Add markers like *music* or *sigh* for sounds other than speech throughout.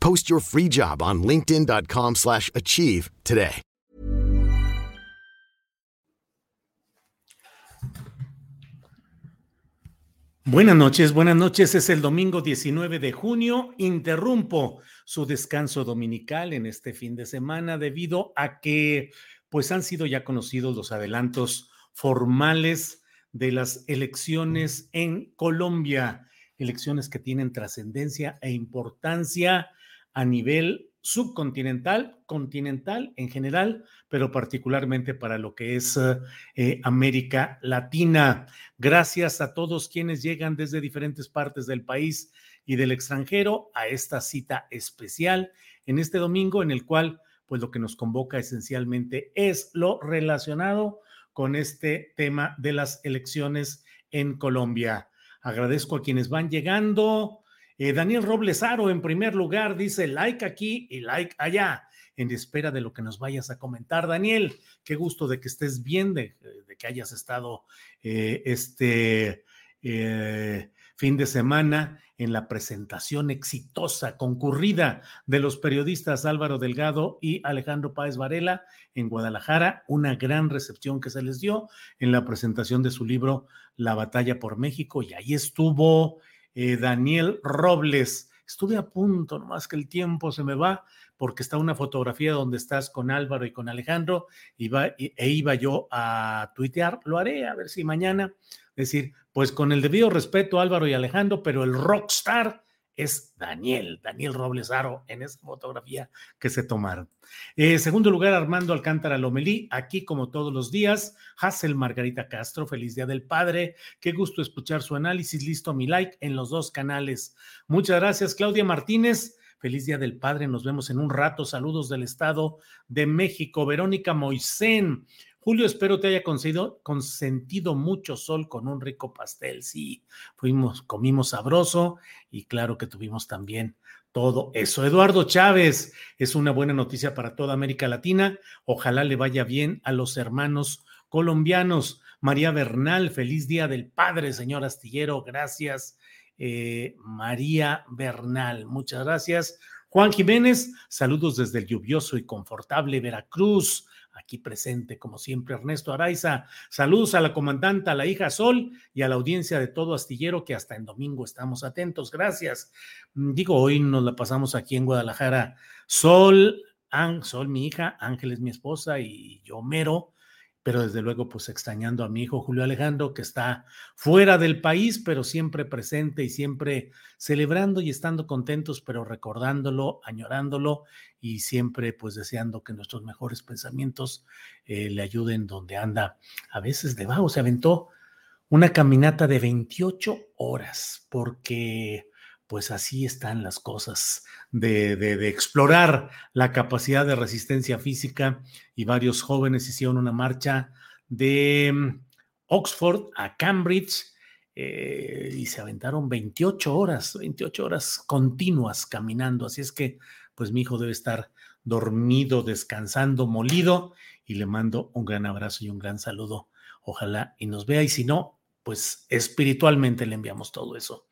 Post your free job on linkedin.com/achieve slash achieve today. Buenas noches, buenas noches. Es el domingo 19 de junio. Interrumpo su descanso dominical en este fin de semana debido a que pues han sido ya conocidos los adelantos formales de las elecciones en Colombia, elecciones que tienen trascendencia e importancia a nivel subcontinental, continental en general, pero particularmente para lo que es eh, América Latina. Gracias a todos quienes llegan desde diferentes partes del país y del extranjero a esta cita especial en este domingo en el cual pues lo que nos convoca esencialmente es lo relacionado con este tema de las elecciones en Colombia. Agradezco a quienes van llegando. Eh, Daniel Robles Aro, en primer lugar, dice like aquí y like allá, en espera de lo que nos vayas a comentar. Daniel, qué gusto de que estés bien, de, que hayas estado eh, este eh, fin de semana en la presentación exitosa, concurrida de los periodistas Álvaro Delgado y Alejandro Páez Varela en Guadalajara, una gran recepción que se les dio en la presentación de su libro La batalla por México, y ahí estuvo eh, Daniel Robles. Estuve a punto, nomás que el tiempo se me va, porque está una fotografía donde estás con Álvaro y con Alejandro, y e iba yo a tuitear, lo haré, a ver si mañana, decir, pues con el debido respeto Álvaro y Alejandro, pero el rockstar es Daniel, Daniel Robles Aro, en esa fotografía que se tomaron. Eh, segundo lugar, Armando Alcántara Lomelí, aquí como todos los días. Hazel Margarita Castro, feliz día del padre. Qué gusto escuchar su análisis. Listo mi like en los dos canales. Muchas gracias, Claudia Martínez. Feliz Día del Padre, nos vemos en un rato. Saludos del Estado de México. Verónica Moisén, Julio, espero te haya consentido mucho sol con un rico pastel. Sí, fuimos, comimos sabroso y claro que tuvimos también todo eso. Eduardo Chávez, es una buena noticia para toda América Latina. Ojalá le vaya bien a los hermanos colombianos. María Bernal, feliz día del padre, señor Astillero. Gracias. Eh, María Bernal, muchas gracias. Juan Jiménez, saludos desde el lluvioso y confortable Veracruz aquí presente, como siempre, Ernesto Araiza. Saludos a la comandante, a la hija Sol y a la audiencia de todo astillero que hasta en domingo estamos atentos. Gracias. Mm, digo, hoy nos la pasamos aquí en Guadalajara. Sol, Sol, mi hija, Ángeles, mi esposa y yo, Mero pero desde luego pues extrañando a mi hijo Julio Alejandro, que está fuera del país, pero siempre presente y siempre celebrando y estando contentos, pero recordándolo, añorándolo y siempre pues deseando que nuestros mejores pensamientos eh, le ayuden donde anda. A veces debajo se aventó una caminata de 28 horas, porque pues así están las cosas de, explorar la capacidad de resistencia física y varios jóvenes hicieron una marcha de mm, Oxford a Cambridge eh, y se aventaron 28 horas, 28 horas continuas caminando. Así es que, pues mi hijo debe estar dormido, descansando, molido y le mando un gran abrazo y un gran saludo. Ojalá y nos vea y si no, pues espiritualmente le enviamos todo eso.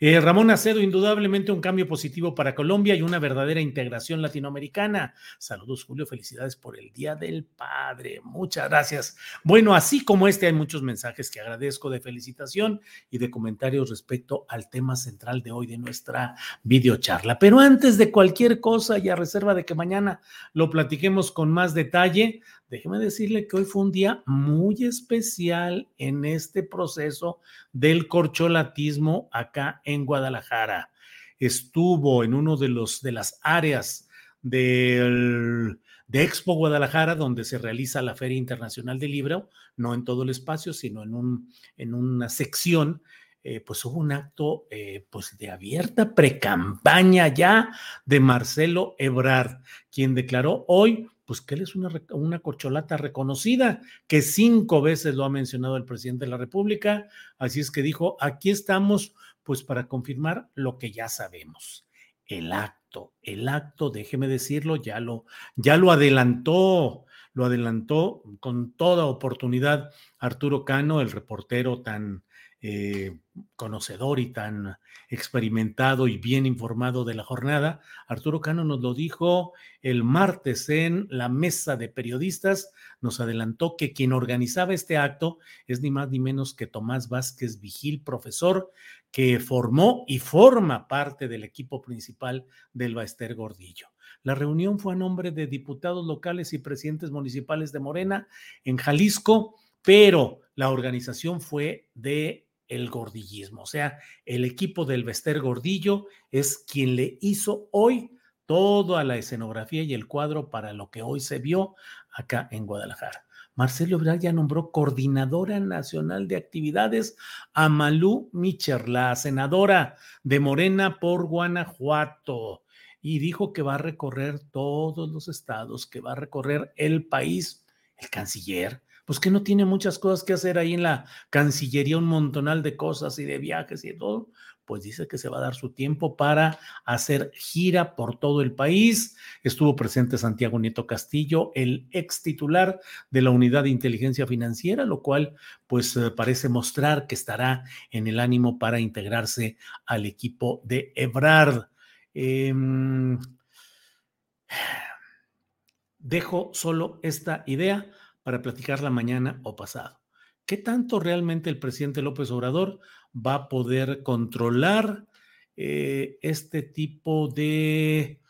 Eh, Ramón Acedo, indudablemente un cambio positivo para Colombia y una verdadera integración latinoamericana. Saludos, Julio, felicidades por el Día del Padre. Muchas gracias. Bueno, así como este, hay muchos mensajes que agradezco de felicitación y de comentarios respecto al tema central de hoy de nuestra videocharla. Pero antes de cualquier cosa y a reserva de que mañana lo platiquemos con más detalle, déjeme decirle que hoy fue un día muy especial en este proceso del corcholatismo acá en Guadalajara. Estuvo en uno de los de las áreas del, de Expo Guadalajara, donde se realiza la Feria Internacional del Libro, no en todo el espacio, sino en, un, en una sección eh, pues hubo un acto eh, pues de abierta precampaña ya de Marcelo Ebrard, quien declaró hoy pues que él es una, una corcholata reconocida, que cinco veces lo ha mencionado el presidente de la República, así es que dijo, aquí estamos pues para confirmar lo que ya sabemos. El acto, el acto, déjeme decirlo, ya lo, ya lo adelantó, lo adelantó con toda oportunidad Arturo Cano, el reportero tan eh, conocedor y tan experimentado y bien informado de la jornada, Arturo Cano nos lo dijo el martes en la mesa de periodistas, nos adelantó que quien organizaba este acto es ni más ni menos que Tomás Vázquez Vigil, profesor que formó y forma parte del equipo principal del Baester Gordillo. La reunión fue a nombre de diputados locales y presidentes municipales de Morena en Jalisco, pero la organización fue de el gordillismo. O sea, el equipo del Vester Gordillo es quien le hizo hoy toda la escenografía y el cuadro para lo que hoy se vio acá en Guadalajara. Marcelo Ebrard ya nombró coordinadora nacional de actividades a Malú Micher, la senadora de Morena por Guanajuato, y dijo que va a recorrer todos los estados, que va a recorrer el país. El canciller pues que no tiene muchas cosas que hacer ahí en la Cancillería, un montonal de cosas y de viajes y de todo, pues dice que se va a dar su tiempo para hacer gira por todo el país. Estuvo presente Santiago Nieto Castillo, el ex titular de la Unidad de Inteligencia Financiera, lo cual pues eh, parece mostrar que estará en el ánimo para integrarse al equipo de Ebrard. Em, *sighs* dejo solo esta idea para platicarla mañana o pasado. ¿Qué tanto realmente el presidente López Obrador va a poder controlar eh, este tipo de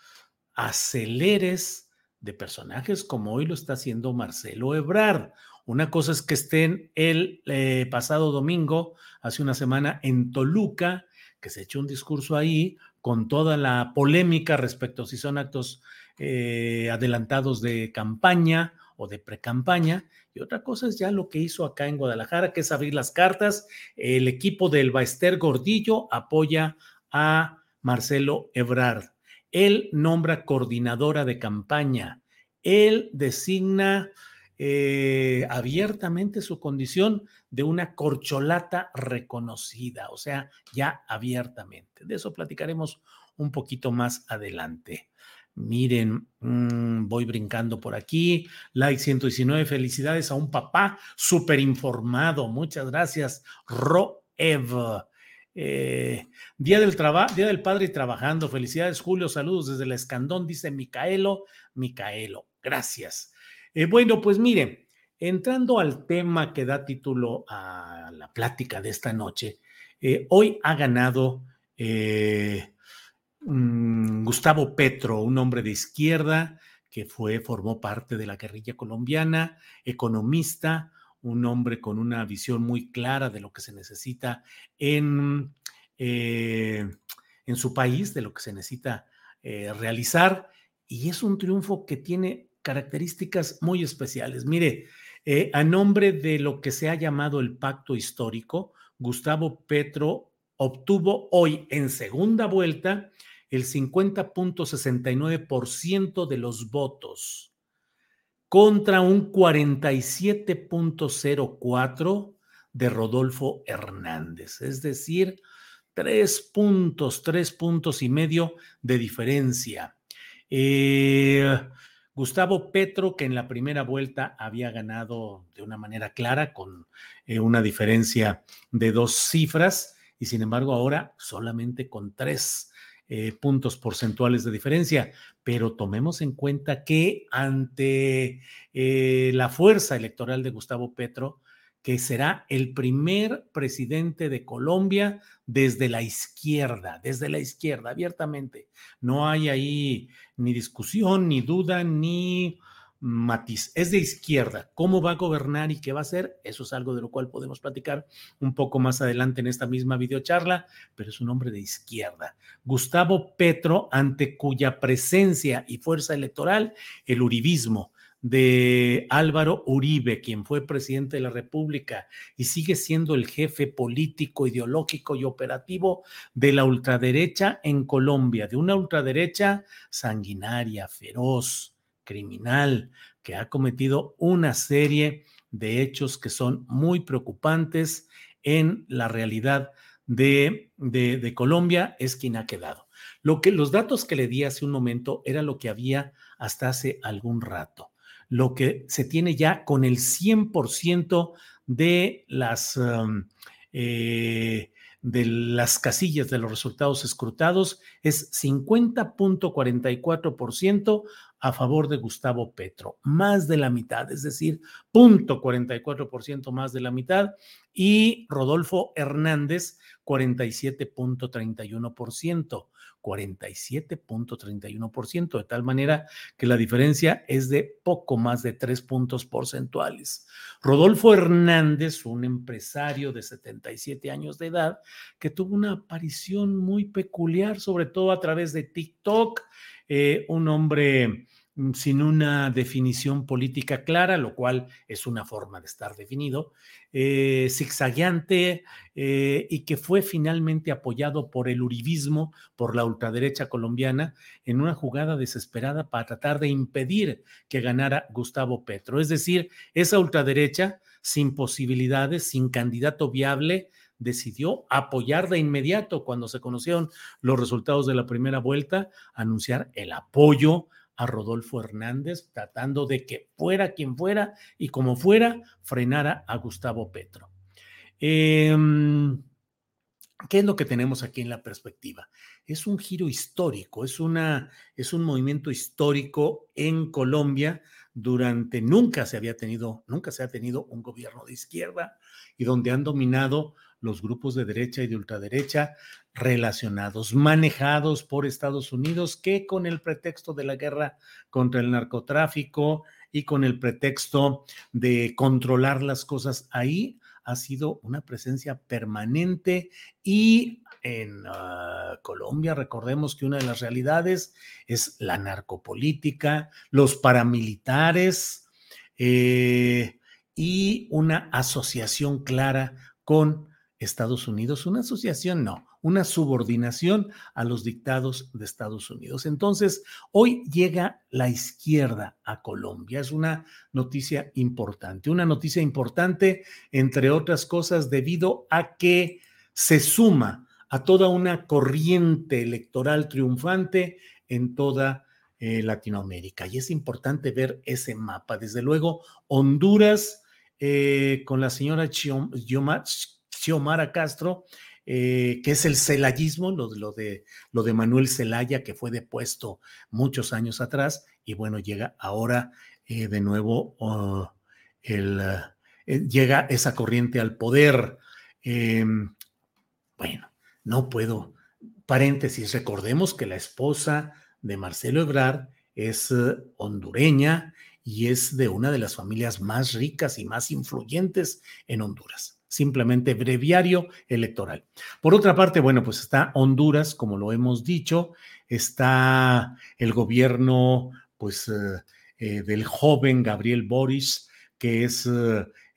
aceleres de personajes como hoy lo está haciendo Marcelo Ebrard? Una cosa es que estén el eh, pasado domingo, hace una semana, en Toluca, que se echó un discurso ahí con toda la polémica respecto a si son actos eh, adelantados de campaña o de precampaña. Y otra cosa es ya lo que hizo acá en Guadalajara, que es abrir las cartas. El equipo del Baester Gordillo apoya a Marcelo Ebrard. Él nombra coordinadora de campaña. Él designa eh, abiertamente su condición de una corcholata reconocida, o sea, ya abiertamente. De eso platicaremos un poquito más adelante. Miren, mm, voy brincando por aquí. Like 119, felicidades a un papá súper informado. Muchas gracias, Roev. Eh, día del Día del Padre y trabajando. Felicidades, Julio. Saludos desde el Escandón, dice Micaelo. Micaelo, gracias. Eh, bueno, pues miren, entrando al tema que da título a la plática de esta noche, eh, hoy ha ganado Mm, Gustavo Petro, un hombre de izquierda que fue, formó parte de la guerrilla colombiana, economista, un hombre con una visión muy clara de lo que se necesita en, eh, en su país, de lo que se necesita eh, realizar, y es un triunfo que tiene características muy especiales. Mire, eh, a nombre de lo que se ha llamado el pacto histórico, Gustavo Petro obtuvo hoy en segunda vuelta el 50.69% de los votos contra un 47.04% de Rodolfo Hernández, es decir, tres puntos, tres puntos y medio de diferencia. Eh, Gustavo Petro, que en la primera vuelta había ganado de una manera clara, con eh, una diferencia de dos cifras, y sin embargo ahora solamente con tres eh, puntos porcentuales de diferencia. Pero tomemos en cuenta que ante eh, la fuerza electoral de Gustavo Petro, que será el primer presidente de Colombia desde la izquierda, desde la izquierda, abiertamente. No hay ahí ni discusión, ni duda, ni matiz. Es de izquierda. ¿Cómo va a gobernar y qué va a hacer? Eso es algo de lo cual podemos platicar un poco más adelante en esta misma videocharla, pero es un hombre de izquierda. Gustavo Petro, ante cuya presencia y fuerza electoral, el uribismo, de Álvaro Uribe, quien fue presidente de la República y sigue siendo el jefe político, ideológico y operativo de la ultraderecha en Colombia, de una ultraderecha sanguinaria, feroz, criminal, que ha cometido una serie de hechos que son muy preocupantes en la realidad de, de, Colombia, es quien ha quedado. Lo que, los datos que le di hace un momento era lo que había hasta hace algún rato. Lo que se tiene ya con el 100% de las um, eh, de las casillas de los resultados escrutados es 50.44% a favor de Gustavo Petro, más de la mitad, es decir, 0.44% más de la mitad, y Rodolfo Hernández, 47.31%. 47.31%, de tal manera que la diferencia es de poco más de tres puntos porcentuales. Rodolfo Hernández, un empresario de 77 años de edad, que tuvo una aparición muy peculiar, sobre todo a través de TikTok, eh, un hombre sin una definición política clara, lo cual es una forma de estar definido, eh, zigzagueante eh, y que fue finalmente apoyado por el uribismo, por la ultraderecha colombiana, en una jugada desesperada para tratar de impedir que ganara Gustavo Petro. Es decir, esa ultraderecha, sin posibilidades, sin candidato viable, decidió apoyar de inmediato cuando se conocieron los resultados de la primera vuelta, anunciar el apoyo a Rodolfo Hernández, tratando de que fuera quien fuera y como fuera, frenara a Gustavo Petro. Em, ¿Qué es lo que tenemos aquí en la perspectiva? Es un giro histórico, es, una, es un movimiento histórico en Colombia durante nunca se había tenido, nunca se ha tenido un gobierno de izquierda y donde han dominado los grupos de derecha y de ultraderecha relacionados, manejados por Estados Unidos, que con el pretexto de la guerra contra el narcotráfico y con el pretexto de controlar las cosas ahí, ha sido una presencia permanente y en ah, Colombia recordemos que una de las realidades es la narcopolítica, los paramilitares eh, y una asociación clara con Estados Unidos, una asociación no, una subordinación a los dictados de Estados Unidos. Entonces, hoy llega la izquierda a Colombia. Es una noticia importante, una noticia importante, entre otras cosas, debido a que se suma a toda una corriente electoral triunfante en toda eh, Latinoamérica. Y es importante ver ese mapa. Desde luego, Honduras, eh, con la señora Xiomara Castro, eh, que es el celayismo, lo, de, lo de Manuel Celaya, que fue depuesto muchos años atrás, y bueno, llega ahora eh, de nuevo oh, el, eh, llega esa corriente al poder. Em, bueno, no puedo. Paréntesis, recordemos que la esposa de Marcelo Ebrard es hondureña y es de una de las familias más ricas y más influyentes en Honduras simplemente breviario electoral. Por otra parte, bueno, pues está Honduras, como lo hemos dicho, está el gobierno, pues, eh, eh, del joven Gabriel Boris, que es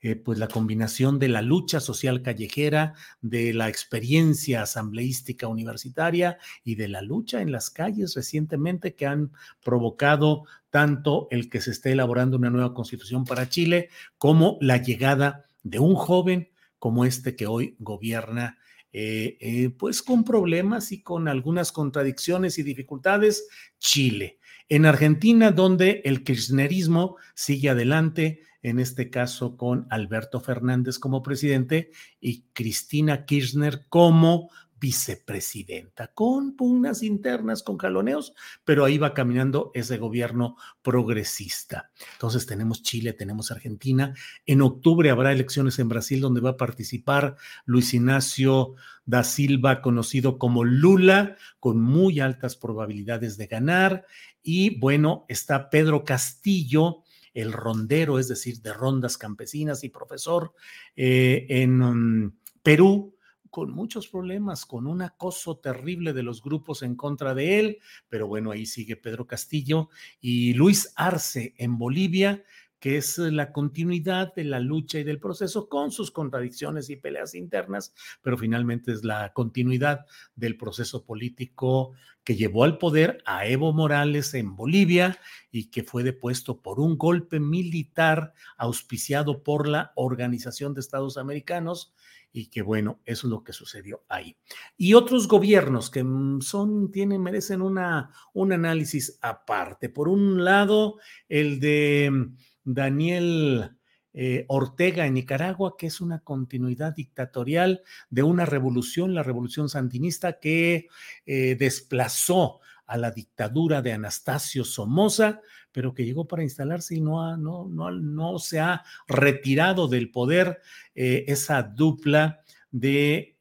eh, pues la combinación de la lucha social callejera, de la experiencia asambleística universitaria y de la lucha en las calles recientemente que han provocado tanto el que se esté elaborando una nueva constitución para Chile como la llegada de un joven como este que hoy gobierna, eh, eh, pues con problemas y con algunas contradicciones y dificultades, Chile. En Argentina, donde el kirchnerismo sigue adelante, en este caso con Alberto Fernández como presidente y Cristina Kirchner como vicepresidenta, con pugnas internas, con jaloneos, pero ahí va caminando ese gobierno progresista. Entonces tenemos Chile, tenemos Argentina. En octubre habrá elecciones en Brasil donde va a participar Luis Ignacio da Silva, conocido como Lula, con muy altas probabilidades de ganar. Y bueno, está Pedro Castillo, el rondero, es decir, de rondas campesinas y profesor eh, en um, Perú con muchos problemas, con un acoso terrible de los grupos en contra de él, pero bueno, ahí sigue Pedro Castillo y Luis Arce en Bolivia, que es la continuidad de la lucha y del proceso con sus contradicciones y peleas internas, pero finalmente es la continuidad del proceso político que llevó al poder a Evo Morales en Bolivia y que fue depuesto por un golpe militar auspiciado por la Organización de Estados Americanos y que bueno, eso es lo que sucedió ahí. Y otros gobiernos que mm, son, tienen, merecen una, un análisis aparte. Por un lado, el de mm, Daniel eh, Ortega en Nicaragua, que es una continuidad dictatorial de una revolución, la revolución sandinista, que eh, desplazó a la dictadura de Anastasio Somoza, pero que llegó para instalarse y no, no, no, no se ha retirado del poder eh, esa dupla de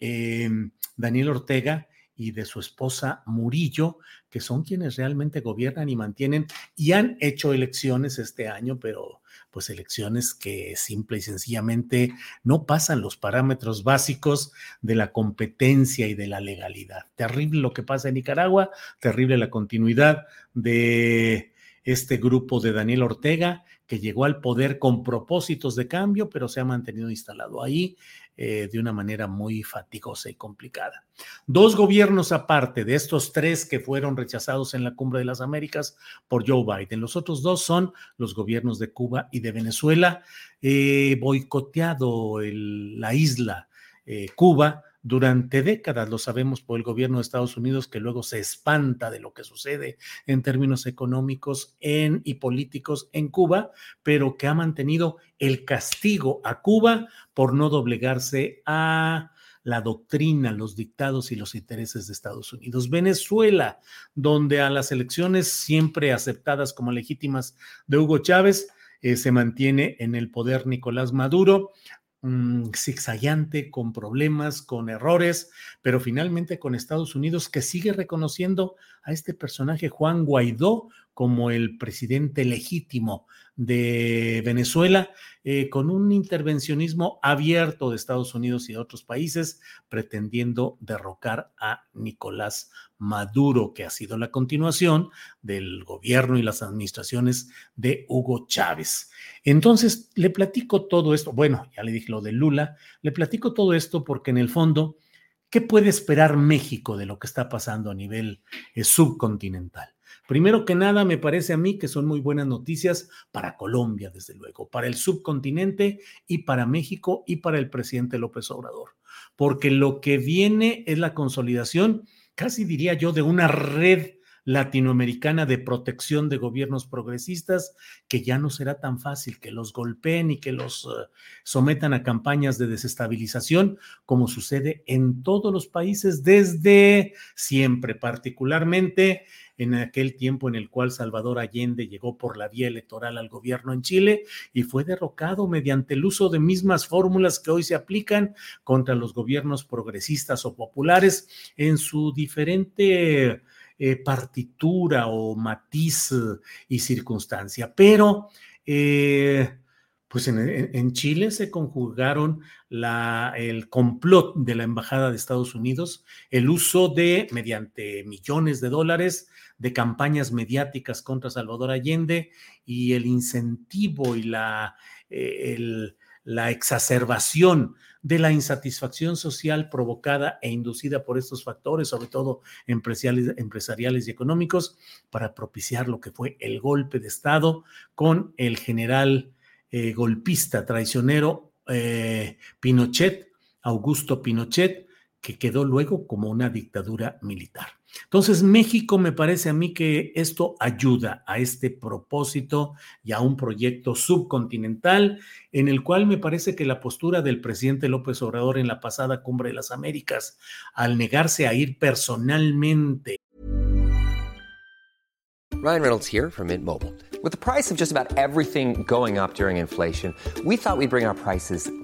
Daniel Ortega y de su esposa Murillo, que son quienes realmente gobiernan y mantienen y han hecho elecciones este año, pero pues elecciones que simple y sencillamente no pasan los parámetros básicos de la competencia y de la legalidad. Terrible lo que pasa en Nicaragua, terrible la continuidad de este grupo de Daniel Ortega, que llegó al poder con propósitos de cambio, pero se ha mantenido instalado ahí eh, de una manera muy fatigosa y complicada. Dos gobiernos aparte de estos tres que fueron rechazados en la Cumbre de las Américas por Joe Biden. Los otros dos son los gobiernos de Cuba y de Venezuela. Eh, boicoteado la isla eh, Cuba durante décadas, lo sabemos por el gobierno de Estados Unidos, que luego se espanta de lo que sucede en términos económicos en, y políticos en Cuba, pero que ha mantenido el castigo a Cuba por no doblegarse a la doctrina, los dictados y los intereses de Estados Unidos. Venezuela, donde a las elecciones siempre aceptadas como legítimas de Hugo Chávez, eh, se mantiene en el poder Nicolás Maduro, um, zigzagueante, con problemas, con errores, pero finalmente con Estados Unidos que sigue reconociendo a este personaje Juan Guaidó como el presidente legítimo de Venezuela, eh, con un intervencionismo abierto de Estados Unidos y de otros países, pretendiendo derrocar a Nicolás Maduro, que ha sido la continuación del gobierno y las administraciones de Hugo Chávez. Entonces, le platico todo esto, bueno, ya le dije lo de Lula, le platico todo esto porque en el fondo, ¿qué puede esperar México de lo que está pasando a nivel eh, subcontinental? Primero que nada, me parece a mí que son muy buenas noticias para Colombia, desde luego, para el subcontinente y para México y para el presidente López Obrador, porque lo que viene es la consolidación, casi diría yo, de una red latinoamericana de protección de gobiernos progresistas, que ya no será tan fácil que los golpeen y que los eh, sometan a campañas de desestabilización, como sucede en todos los países desde siempre, particularmente en aquel tiempo en el cual Salvador Allende llegó por la vía electoral al gobierno en Chile y fue derrocado mediante el uso de mismas fórmulas que hoy se aplican contra los gobiernos progresistas o populares en su diferente eh, partitura o matiz y circunstancia. Pero... Eh, pues en, Chile se conjugaron la, el complot de la Embajada de Estados Unidos, el uso de, mediante millones de dólares, de campañas mediáticas contra Salvador Allende y el incentivo y la, eh, la exacerbación de la insatisfacción social provocada e inducida por estos factores, sobre todo empresariales, empresariales y económicos, para propiciar lo que fue el golpe de Estado con el general eh, golpista, traicionero eh, Pinochet, Augusto Pinochet, que quedó luego como una dictadura militar. Entonces, México me parece a mí que esto ayuda a este propósito y a un proyecto subcontinental en el cual me parece que la postura del presidente López Obrador en la pasada cumbre de las Américas, al negarse a ir personalmente. Ryan Reynolds here from Mint Mobile. With the price of just about everything going up during inflation, we thought we'd bring our prices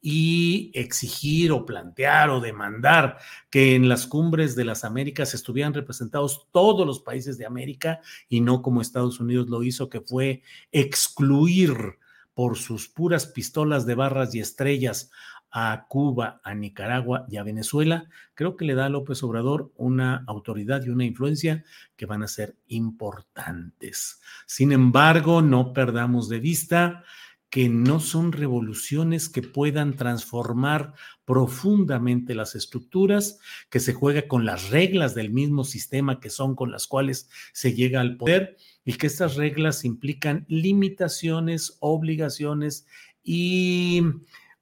y exigir o plantear o demandar que en las cumbres de las Américas estuvieran representados todos los países de América y no como Estados Unidos lo hizo, que fue excluir por sus puras pistolas de barras y estrellas a Cuba, a Nicaragua y a Venezuela, creo que le da a López Obrador una autoridad y una influencia que van a ser importantes. Sin embargo, no perdamos de vista que no son revoluciones que puedan transformar profundamente las estructuras, que se juega con las reglas del mismo sistema que son con las cuales se llega al poder y que estas reglas implican limitaciones, obligaciones y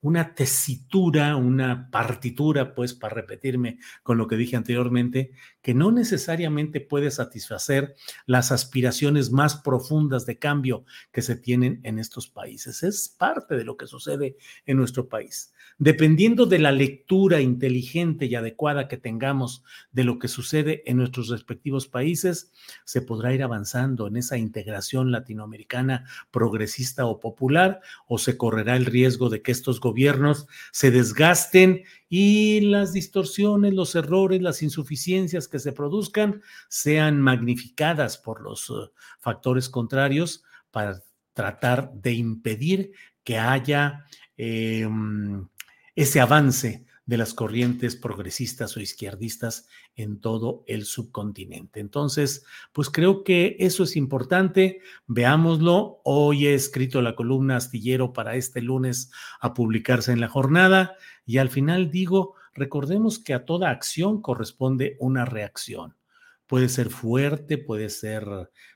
una tesitura, una partitura, pues para repetirme con lo que dije anteriormente, que no necesariamente puede satisfacer las aspiraciones más profundas de cambio que se tienen en estos países. Es parte de lo que sucede en nuestro país. Dependiendo de la lectura inteligente y adecuada que tengamos de lo que sucede en nuestros respectivos países, se podrá ir avanzando en esa integración latinoamericana progresista o popular, o se correrá el riesgo de que estos gobiernos se desgasten y las distorsiones, los errores, las insuficiencias que se produzcan sean magnificadas por los uh, factores contrarios para tratar de impedir que haya eh, ese avance de las corrientes progresistas o izquierdistas en todo el subcontinente. Entonces, pues creo que eso es importante. Veámoslo. Hoy he escrito la columna astillero para este lunes a publicarse en la jornada y al final digo, recordemos que a toda acción corresponde una reacción. Puede ser fuerte, puede ser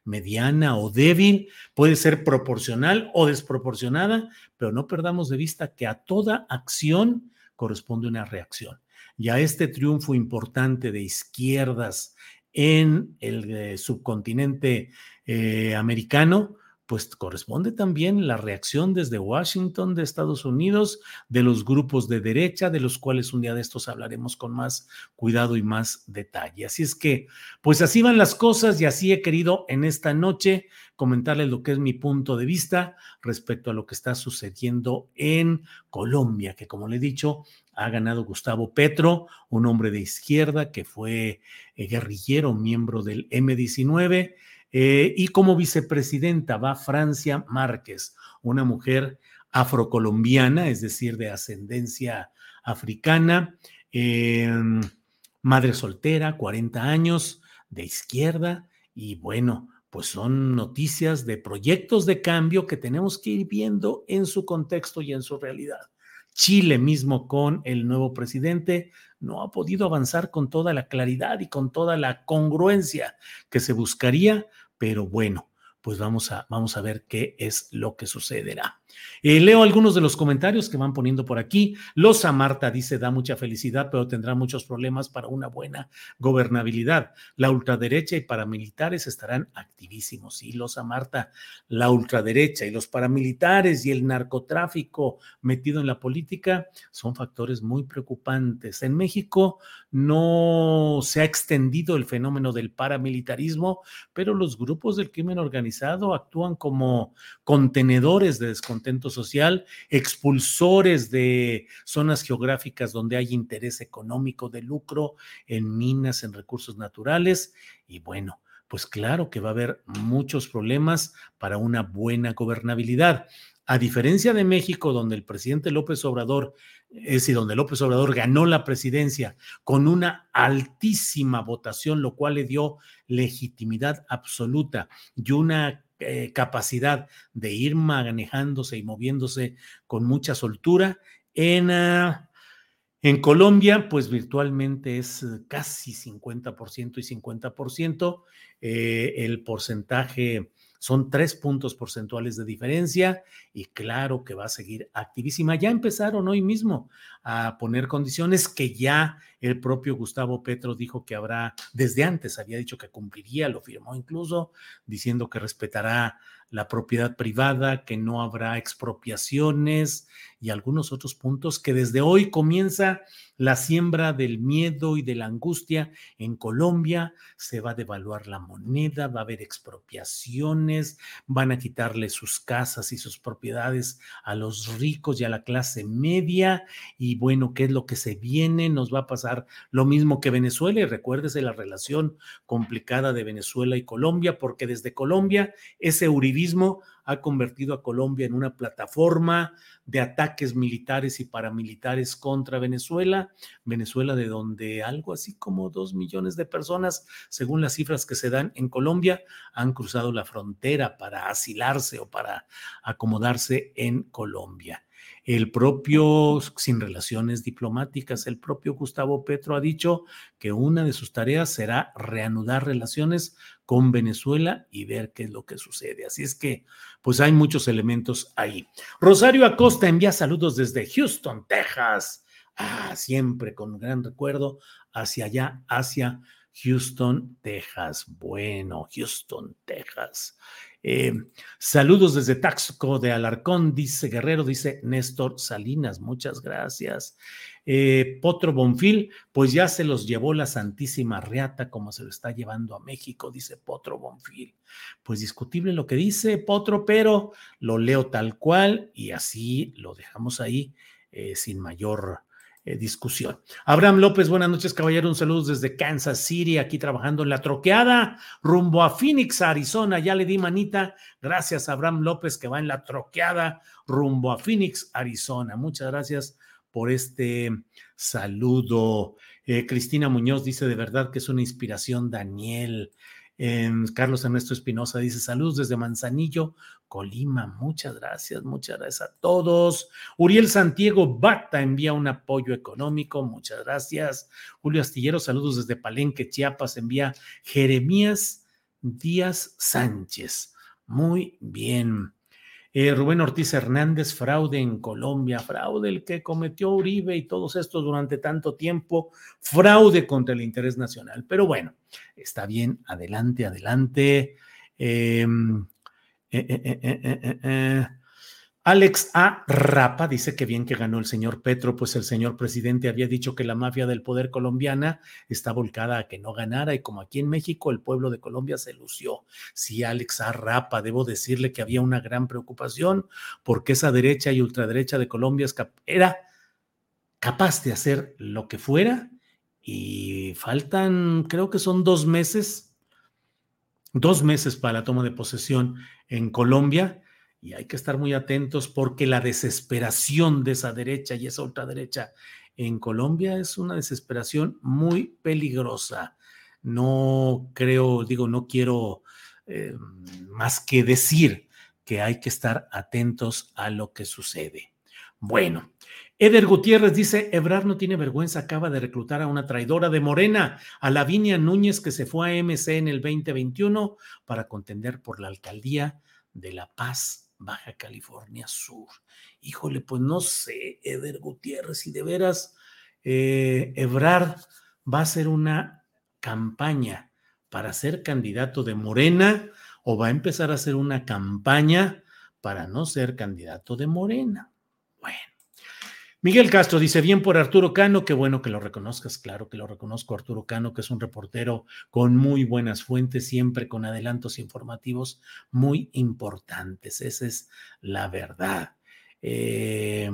mediana o débil, puede ser proporcional o desproporcionada, pero no perdamos de vista que a toda acción corresponde una reacción. Y a este triunfo importante de izquierdas en el eh, subcontinente eh, americano, pues corresponde también la reacción desde Washington, de Estados Unidos, de los grupos de derecha, de los cuales un día de estos hablaremos con más cuidado y más detalle. Así es que, pues así van las cosas y así he querido en esta noche comentarles lo que es mi punto de vista respecto a lo que está sucediendo en Colombia, que como le he dicho, ha ganado Gustavo Petro, un hombre de izquierda que fue eh, guerrillero, miembro del M19 eh, y como vicepresidenta va Francia Márquez, una mujer afrocolombiana, es decir, de ascendencia africana, em, madre soltera, 40 años, de izquierda, y bueno, pues son noticias de proyectos de cambio que tenemos que ir viendo en su contexto y en su realidad. Chile mismo con el nuevo presidente no ha podido avanzar con toda la claridad y con toda la congruencia que se buscaría, pero bueno, pues vamos a, vamos a ver qué es lo que sucederá. Eh, leo algunos de los comentarios que van poniendo por aquí. Losa Marta dice, da mucha felicidad, pero tendrá muchos problemas para una buena gobernabilidad. La ultraderecha y paramilitares estarán activísimos. Y Losa Marta, la ultraderecha y los paramilitares y el narcotráfico metido en la política son factores muy preocupantes. En México no se ha extendido el fenómeno del paramilitarismo, pero los grupos del crimen organizado actúan como contenedores de descontento social, expulsores de zonas geográficas donde hay interés económico de lucro en minas, en recursos naturales. Y bueno, pues claro que va a haber muchos problemas para una buena gobernabilidad. A diferencia de México, donde el presidente López Obrador, es decir, donde López Obrador ganó la presidencia con una altísima votación, lo cual le dio legitimidad absoluta y una eh, capacidad de ir manejándose y moviéndose con mucha soltura. En, ah, en Colombia, pues virtualmente es casi 50% y 50%. Eh, el porcentaje son tres puntos porcentuales de diferencia y claro que va a seguir activísima. Ya empezaron hoy mismo a poner condiciones que ya el propio Gustavo Petro dijo que habrá, desde antes había dicho que cumpliría, lo firmó incluso, diciendo que respetará la propiedad privada, que no habrá expropiaciones y algunos otros puntos que desde hoy comienza la siembra del miedo y de la angustia en Colombia, se va a devaluar la moneda, va a haber expropiaciones, van a quitarle sus casas y sus propiedades a los ricos y a la clase media y bueno, ¿qué es lo que se viene? Nos va a pasar lo mismo que Venezuela y recuérdese la relación complicada de Venezuela y Colombia porque desde Colombia ese Uribe ha convertido a Colombia en una plataforma de ataques militares y paramilitares contra Venezuela. Venezuela, de donde algo así como dos millones de personas, según las cifras que se dan en Colombia, han cruzado la frontera para asilarse o para acomodarse en Colombia. El propio, sin relaciones diplomáticas, el propio Gustavo Petro ha dicho que una de sus tareas será reanudar relaciones con Venezuela y ver qué es lo que sucede. Así es que, pues hay muchos elementos ahí. Rosario Acosta envía saludos desde Houston, Texas. Ah, siempre con gran recuerdo hacia allá, hacia Houston, Texas. Bueno, Houston, Texas. Eh, saludos desde Taxco de Alarcón, dice Guerrero, dice Néstor Salinas, muchas gracias. Eh, Potro Bonfil, pues ya se los llevó la Santísima Reata como se lo está llevando a México, dice Potro Bonfil. Pues discutible lo que dice Potro, pero lo leo tal cual y así lo dejamos ahí eh, sin mayor eh, discusión. Abraham López, buenas noches, caballero. Un saludo desde Kansas City, aquí trabajando en la troqueada, rumbo a Phoenix, Arizona. Ya le di manita. Gracias, Abraham López, que va en la troqueada, rumbo a Phoenix, Arizona. Muchas gracias por este saludo. Eh, Cristina Muñoz dice de verdad que es una inspiración, Daniel. Carlos Ernesto Espinosa dice saludos desde Manzanillo, Colima. Muchas gracias, muchas gracias a todos. Uriel Santiago Bata envía un apoyo económico. Muchas gracias. Julio Astillero, saludos desde Palenque, Chiapas. Envía Jeremías Díaz Sánchez. Muy bien. Eh, Rubén Ortiz Hernández, fraude en Colombia, fraude el que cometió Uribe y todos estos durante tanto tiempo, fraude contra el interés nacional. Pero bueno, está bien, adelante, adelante. Em, eh, eh, Alex A. Rapa dice que bien que ganó el señor Petro, pues el señor presidente había dicho que la mafia del poder colombiana está volcada a que no ganara y como aquí en México el pueblo de Colombia se lució. Sí, Alex A. Rapa, debo decirle que había una gran preocupación porque esa derecha y ultraderecha de Colombia era capaz de hacer lo que fuera y faltan, creo que son dos meses, dos meses para la toma de posesión en Colombia y hay que estar muy atentos porque la desesperación de esa derecha y esa ultraderecha en Colombia es una desesperación muy peligrosa. No creo, digo, no quiero eh, más que decir que hay que estar atentos a lo que sucede. Bueno, Eder Gutiérrez dice, Ebrar no tiene vergüenza, acaba de reclutar a una traidora de Morena, a Lavinia Núñez, que se fue a MC en el 2021 para contender por la alcaldía de La Paz Baja California Sur. Híjole, pues no sé, Eder Gutiérrez, si de veras eh, Ebrard va a hacer una campaña para ser candidato de Morena o va a empezar a hacer una campaña para no ser candidato de Morena. Bueno. Miguel Castro dice, bien por Arturo Cano, qué bueno que lo reconozcas, claro que lo reconozco, Arturo Cano, que es un reportero con muy buenas fuentes, siempre con adelantos informativos muy importantes, esa es la verdad. Eh,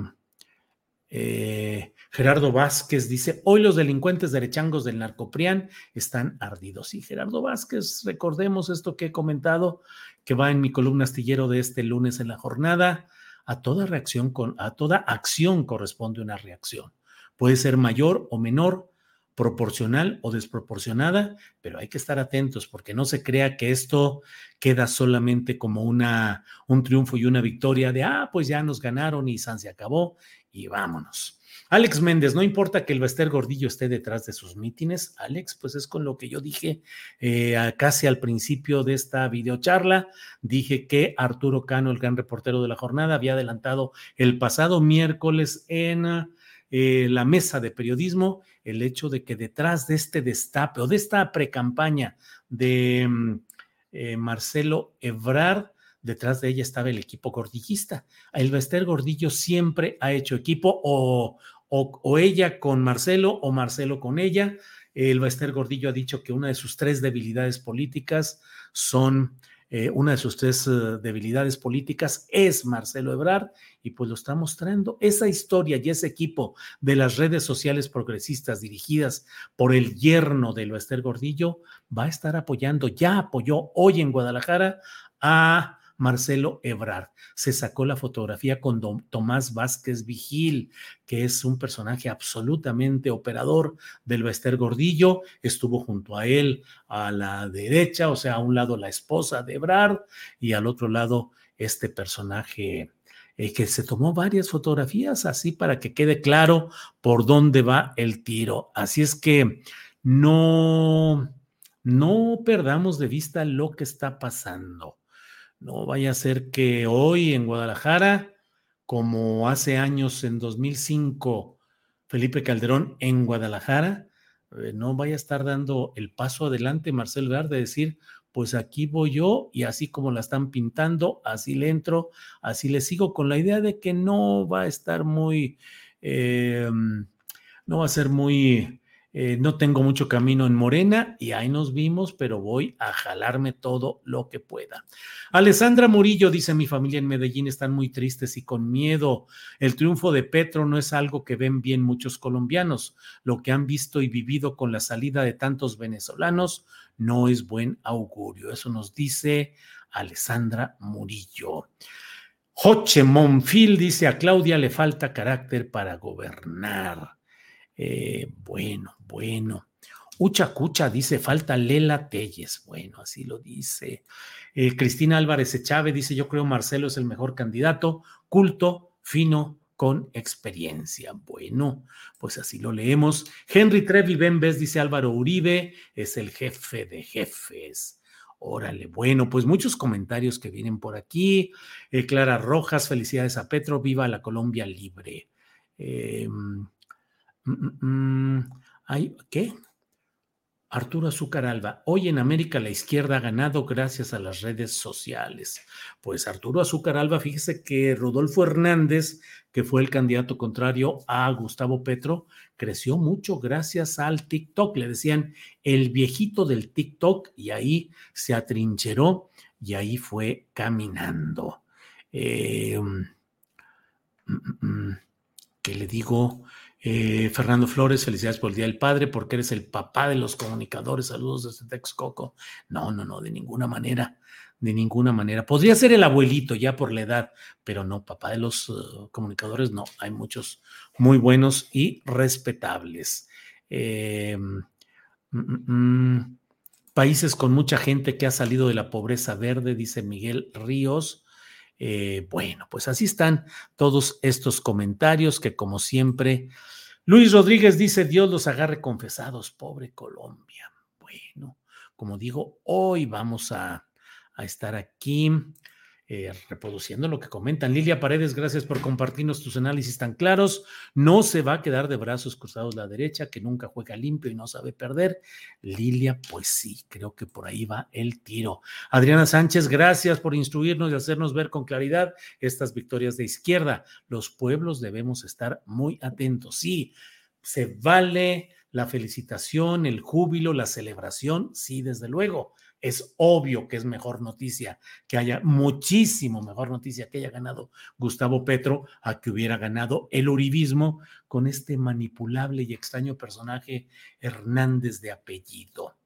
eh, Gerardo Vázquez dice, hoy los delincuentes derechangos del narcoprián están ardidos. Y Gerardo Vázquez, recordemos esto que he comentado, que va en mi columna astillero de este lunes en la jornada, a toda reacción, con, a toda acción corresponde una reacción. Puede ser mayor o menor, proporcional o desproporcionada, pero hay que estar atentos porque no se crea que esto queda solamente como una, un triunfo y una victoria de, ah, pues ya nos ganaron y San se acabó y vámonos. Alex Méndez, no importa que el Bester Gordillo esté detrás de sus mítines, Alex, pues es con lo que yo dije eh, casi al principio de esta videocharla. Dije que Arturo Cano, el gran reportero de la jornada, había adelantado el pasado miércoles en eh, la mesa de periodismo el hecho de que detrás de este destape o de esta precampaña de mm, eh, Marcelo Ebrard, detrás de ella estaba el equipo gordillista. El Bester Gordillo siempre ha hecho equipo o, o, ella con Marcelo o Marcelo con ella. El Bester Gordillo ha dicho que una de sus tres debilidades políticas son eh, una de sus tres eh, debilidades políticas es Marcelo Ebrard y pues lo está mostrando. Esa historia y ese equipo de las redes sociales progresistas dirigidas por el yerno de Bester Gordillo va a estar apoyando, ya apoyó hoy en Guadalajara a Marcelo Ebrard. Se sacó la fotografía con Tomás Vázquez Vigil, que es un personaje absolutamente operador del Bester Gordillo. Estuvo junto a él a la derecha, o sea, a un lado la esposa de Ebrard y al otro lado este personaje eh, que se tomó varias fotografías así para que quede claro por dónde va el tiro. Así es que no, no perdamos de vista lo que está pasando. No vaya a ser que hoy en Guadalajara, como hace años en 2005, Felipe Calderón en Guadalajara, eh, no vaya a estar dando el paso adelante Marcel Ebrard de decir, pues aquí voy yo y así como la están pintando, así le entro, así le sigo, con la idea de que no va a estar muy, em, no va a ser muy eh, no tengo mucho camino en Morena y ahí nos vimos, pero voy a jalarme todo lo que pueda. Alessandra Murillo dice, mi familia en Medellín están muy tristes y con miedo. El triunfo de Petro no es algo que ven bien muchos colombianos. Lo que han visto y vivido con la salida de tantos venezolanos no es buen augurio. Eso nos dice Alessandra Murillo. Joche Monfil dice, a Claudia le falta carácter para gobernar. Eh, bueno, bueno. Ucha Cucha dice, falta Lela Telles. Bueno, así lo dice. Eh, Cristina Álvarez Echave dice, yo creo Marcelo es el mejor candidato, culto, fino, con experiencia. Bueno, pues así lo leemos. Henry Trevi Bembes dice Álvaro Uribe es el jefe de jefes. Órale, bueno, pues muchos comentarios que vienen por aquí. Eh, Clara Rojas, felicidades a Petro, viva la Colombia libre. Eh, Mm, mm, mm. ¿Qué? Arturo Azúcar Alba, hoy en América la izquierda ha ganado gracias a las redes sociales. Pues Arturo Azúcar Alba, fíjese que Rodolfo Hernández, que fue el candidato contrario a Gustavo Petro, creció mucho gracias al TikTok. Le decían el viejito del TikTok y ahí se atrincheró y ahí fue caminando. Eh, ¿Qué le digo? Eh, Fernando Flores, felicidades por el Día del Padre, porque eres el papá de los comunicadores. Saludos desde Texcoco. No, no, no, de ninguna manera, de ninguna manera. Podría ser el abuelito ya por la edad, pero no, papá de los uh, comunicadores, no. Hay muchos muy buenos y respetables. Em, mm, mm, mm, países con mucha gente que ha salido de la pobreza verde, dice Miguel Ríos. Eh, bueno, pues así están todos estos comentarios que como siempre Luis Rodríguez dice, Dios los agarre confesados, pobre Colombia. Bueno, como digo, hoy vamos a, estar aquí. Eh, reproduciendo lo que comentan. Lilia Paredes, gracias por compartirnos tus análisis tan claros. No se va a quedar de brazos cruzados la derecha, que nunca juega limpio y no sabe perder. Lilia, pues sí, creo que por ahí va el tiro. Adriana Sánchez, gracias por instruirnos y hacernos ver con claridad estas victorias de izquierda. Los pueblos debemos estar muy atentos. Sí, se vale la felicitación, el júbilo, la celebración, sí, desde luego es obvio que es mejor noticia que haya muchísimo mejor noticia que haya ganado Gustavo Petro a que hubiera ganado el uribismo con este manipulable y extraño personaje Hernández de apellido.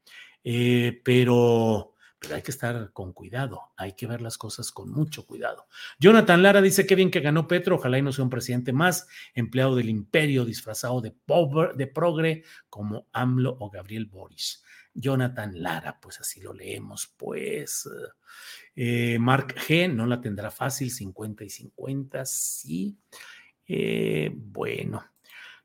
Eh, pero, pero hay que estar con cuidado, hay que ver las cosas con mucho cuidado. Jonathan Lara dice que bien que ganó Petro, ojalá y no sea un presidente más, empleado del imperio disfrazado de progre como AMLO o Gabriel Boris. Jonathan Lara, pues así lo leemos, pues. Eh, Mark G, no la tendrá fácil, 50 y 50, sí. Eh, bueno.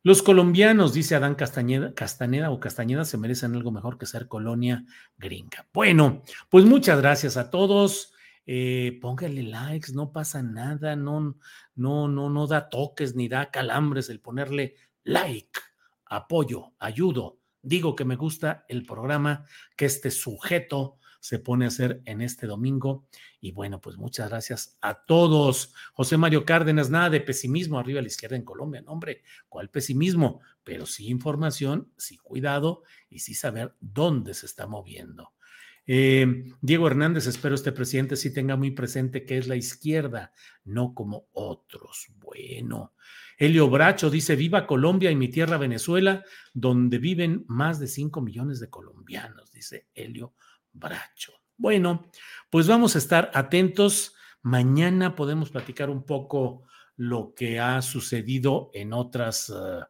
Los colombianos, dice Adán Castañeda, Castaneda o Castañeda, se merecen algo mejor que ser colonia gringa. Bueno, pues muchas gracias a todos. Eh, póngale likes, no pasa nada, no, no, no, no da toques ni da calambres el ponerle like, apoyo, ayudo digo que me gusta el programa que este sujeto se pone a hacer en este domingo. Y bueno, pues muchas gracias a todos. José Mario Cárdenas, nada de pesimismo arriba a la izquierda en Colombia. No, hombre, ¿cuál pesimismo? Pero sí información, sí cuidado y sí saber dónde se está moviendo. Eh, Diego Hernández, espero este presidente sí tenga muy presente que es la izquierda, no como otros. Bueno, Helio Bracho dice, viva Colombia y mi tierra Venezuela, donde viven más de 5 millones de colombianos, dice Helio Bracho. Bueno, pues vamos a estar atentos. Mañana podemos platicar un poco lo que ha sucedido en otras, eh,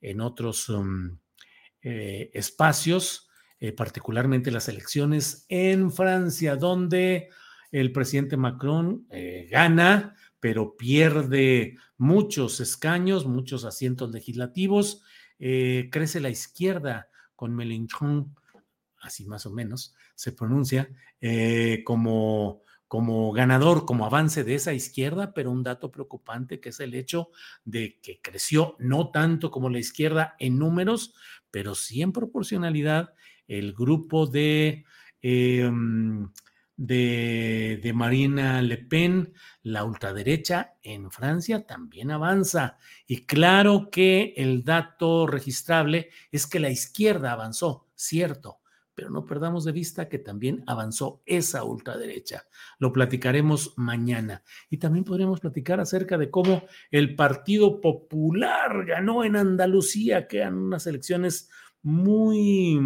en otros um, eh, espacios, eh, particularmente las elecciones en Francia, donde el presidente Macron gana pero pierde muchos escaños, muchos asientos legislativos. Crece la izquierda con Mélenchon, así más o menos se pronuncia, eh, como, como ganador, como avance de esa izquierda, pero un dato preocupante que es el hecho de que creció no tanto como la izquierda en números, pero sí en proporcionalidad el grupo de... Em, de, Marina Le Pen, la ultraderecha en Francia también avanza. Y claro que el dato registrable es que la izquierda avanzó, cierto, pero no perdamos de vista que también avanzó esa ultraderecha. Lo platicaremos mañana. Y también podremos platicar acerca de cómo el Partido Popular ganó en Andalucía, que eran unas elecciones muy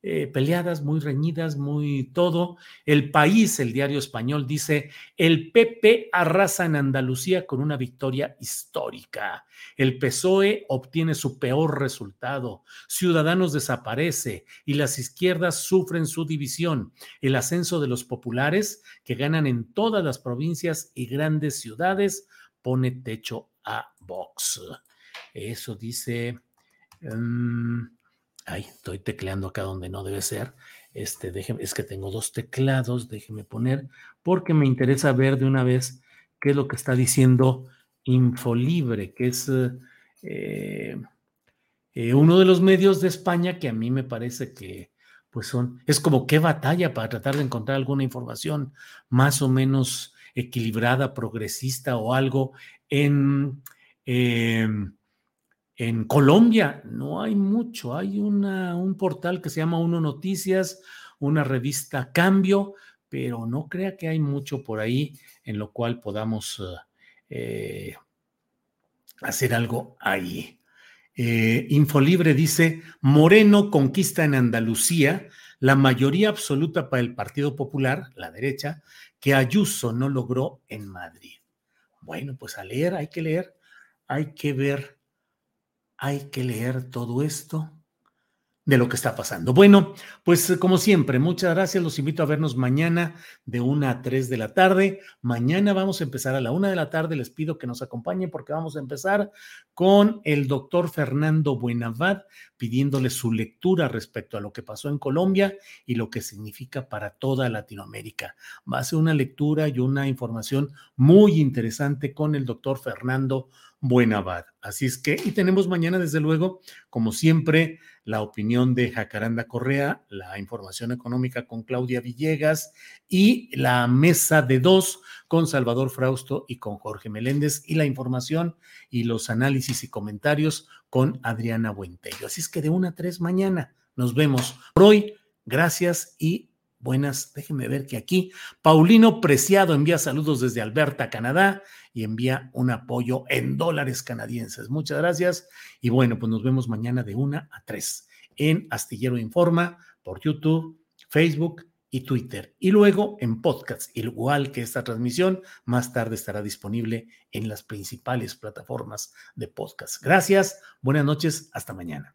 eh, peleadas, muy reñidas, muy todo. El país, el diario español, dice, el PP arrasa en Andalucía con una victoria histórica. El PSOE obtiene su peor resultado. Ciudadanos desaparece y las izquierdas sufren su división. El ascenso de los populares, que ganan en todas las provincias y grandes ciudades, pone techo a Vox. Eso dice... Em, Ay, estoy tecleando acá donde no debe ser. Este, déjeme, es que tengo dos teclados, déjeme poner, porque me interesa ver de una vez qué es lo que está diciendo Infolibre, que es eh, eh, uno de los medios de España que a mí me parece que pues son, es como qué batalla para tratar de encontrar alguna información más o menos equilibrada, progresista o algo en... Em, en Colombia no hay mucho, hay una, un portal que se llama Uno Noticias, una revista Cambio, pero no crea que hay mucho por ahí en lo cual podamos eh, hacer algo ahí. Eh, Infolibre dice, Moreno conquista en Andalucía la mayoría absoluta para el Partido Popular, la derecha, que Ayuso no logró en Madrid. Bueno, pues a leer, hay que leer, hay que ver hay que leer todo esto. de lo que está pasando. Bueno, pues como siempre, muchas gracias. Los invito a vernos mañana de una a 3 de la tarde. Mañana vamos a empezar a la una de la tarde. Les pido que nos acompañen porque vamos a empezar con el doctor Fernando Buenavad pidiéndole su lectura respecto a lo que pasó en Colombia y lo que significa para toda Latinoamérica. Va a ser una lectura y una información muy interesante con el doctor Fernando Buenavad. Así es que, y tenemos mañana, desde luego, como siempre, la opinión de Jacaranda Correa, la información económica con Claudia Villegas y la mesa de dos con Salvador Frausto y con Jorge Meléndez y la información y los análisis y comentarios con Adriana Buentello. Así es que de una a tres mañana nos vemos. Por hoy, gracias y buenas. Déjenme ver que aquí Paulino Preciado envía saludos desde Alberta, Canadá, y envía un apoyo en dólares canadienses. Muchas gracias. Y bueno, pues nos vemos mañana de una a tres en Astillero Informa por YouTube, Facebook y Twitter. Y luego en podcast, igual que esta transmisión, más tarde estará disponible en las principales plataformas de podcast. Gracias, buenas noches, hasta mañana.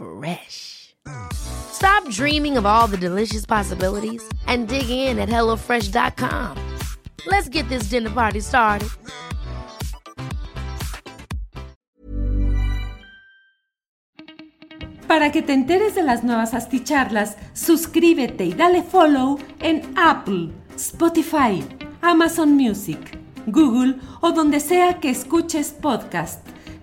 Fresh. Stop dreaming of all the delicious possibilities and dig in at HelloFresh.com. Let's get this dinner party started. Para que te enteres de las nuevas asticharlas, suscríbete y dale follow en Apple, Spotify, Amazon Music, Google o donde sea que escuches podcast.